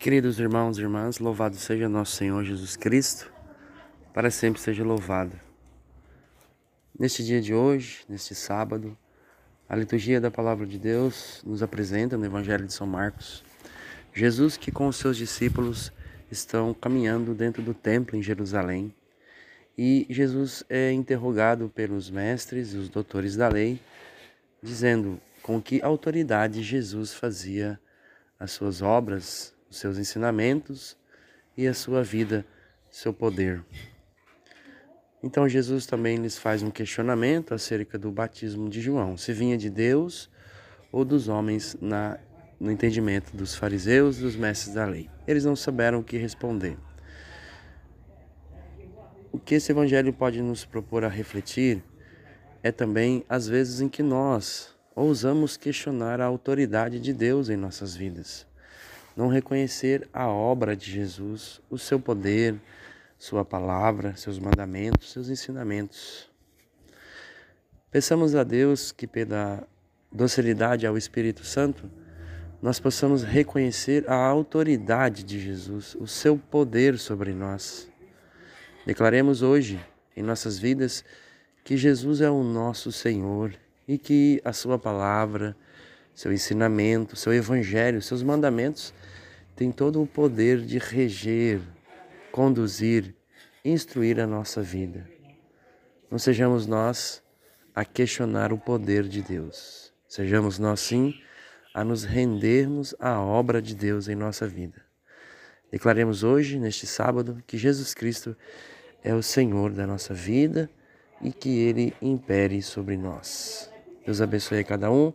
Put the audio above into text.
Queridos irmãos e irmãs, louvado seja nosso Senhor Jesus Cristo, para sempre seja louvado. Neste dia de hoje, neste sábado, a liturgia da Palavra de Deus nos apresenta no Evangelho de São Marcos Jesus que com os seus discípulos estão caminhando dentro do templo em Jerusalém e Jesus é interrogado pelos mestres e os doutores da lei, dizendo com que autoridade Jesus fazia as suas obras, os seus ensinamentos e a sua vida, seu poder. Então Jesus também lhes faz um questionamento acerca do batismo de João, se vinha de Deus ou dos homens na, no entendimento dos fariseus e dos mestres da lei. Eles não souberam o que responder. O que esse evangelho pode nos propor a refletir é também as vezes em que nós ousamos questionar a autoridade de Deus em nossas vidas. Não reconhecer a obra de Jesus, o seu poder, sua palavra, seus mandamentos, seus ensinamentos. Peçamos a Deus que, pela docilidade ao Espírito Santo, nós possamos reconhecer a autoridade de Jesus, o seu poder sobre nós Declaremos hoje em nossas vidas que Jesus é o nosso Senhor e que a Sua palavra, seu ensinamento, seu evangelho, seus mandamentos têm todo o poder de reger, conduzir, instruir a nossa vida. Não sejamos nós a questionar o poder de Deus. Sejamos nós, sim, a nos rendermos à obra de Deus em nossa vida. Declaremos hoje, neste sábado, que Jesus Cristo é o Senhor da nossa vida e que Ele impere sobre nós. Deus abençoe a cada um.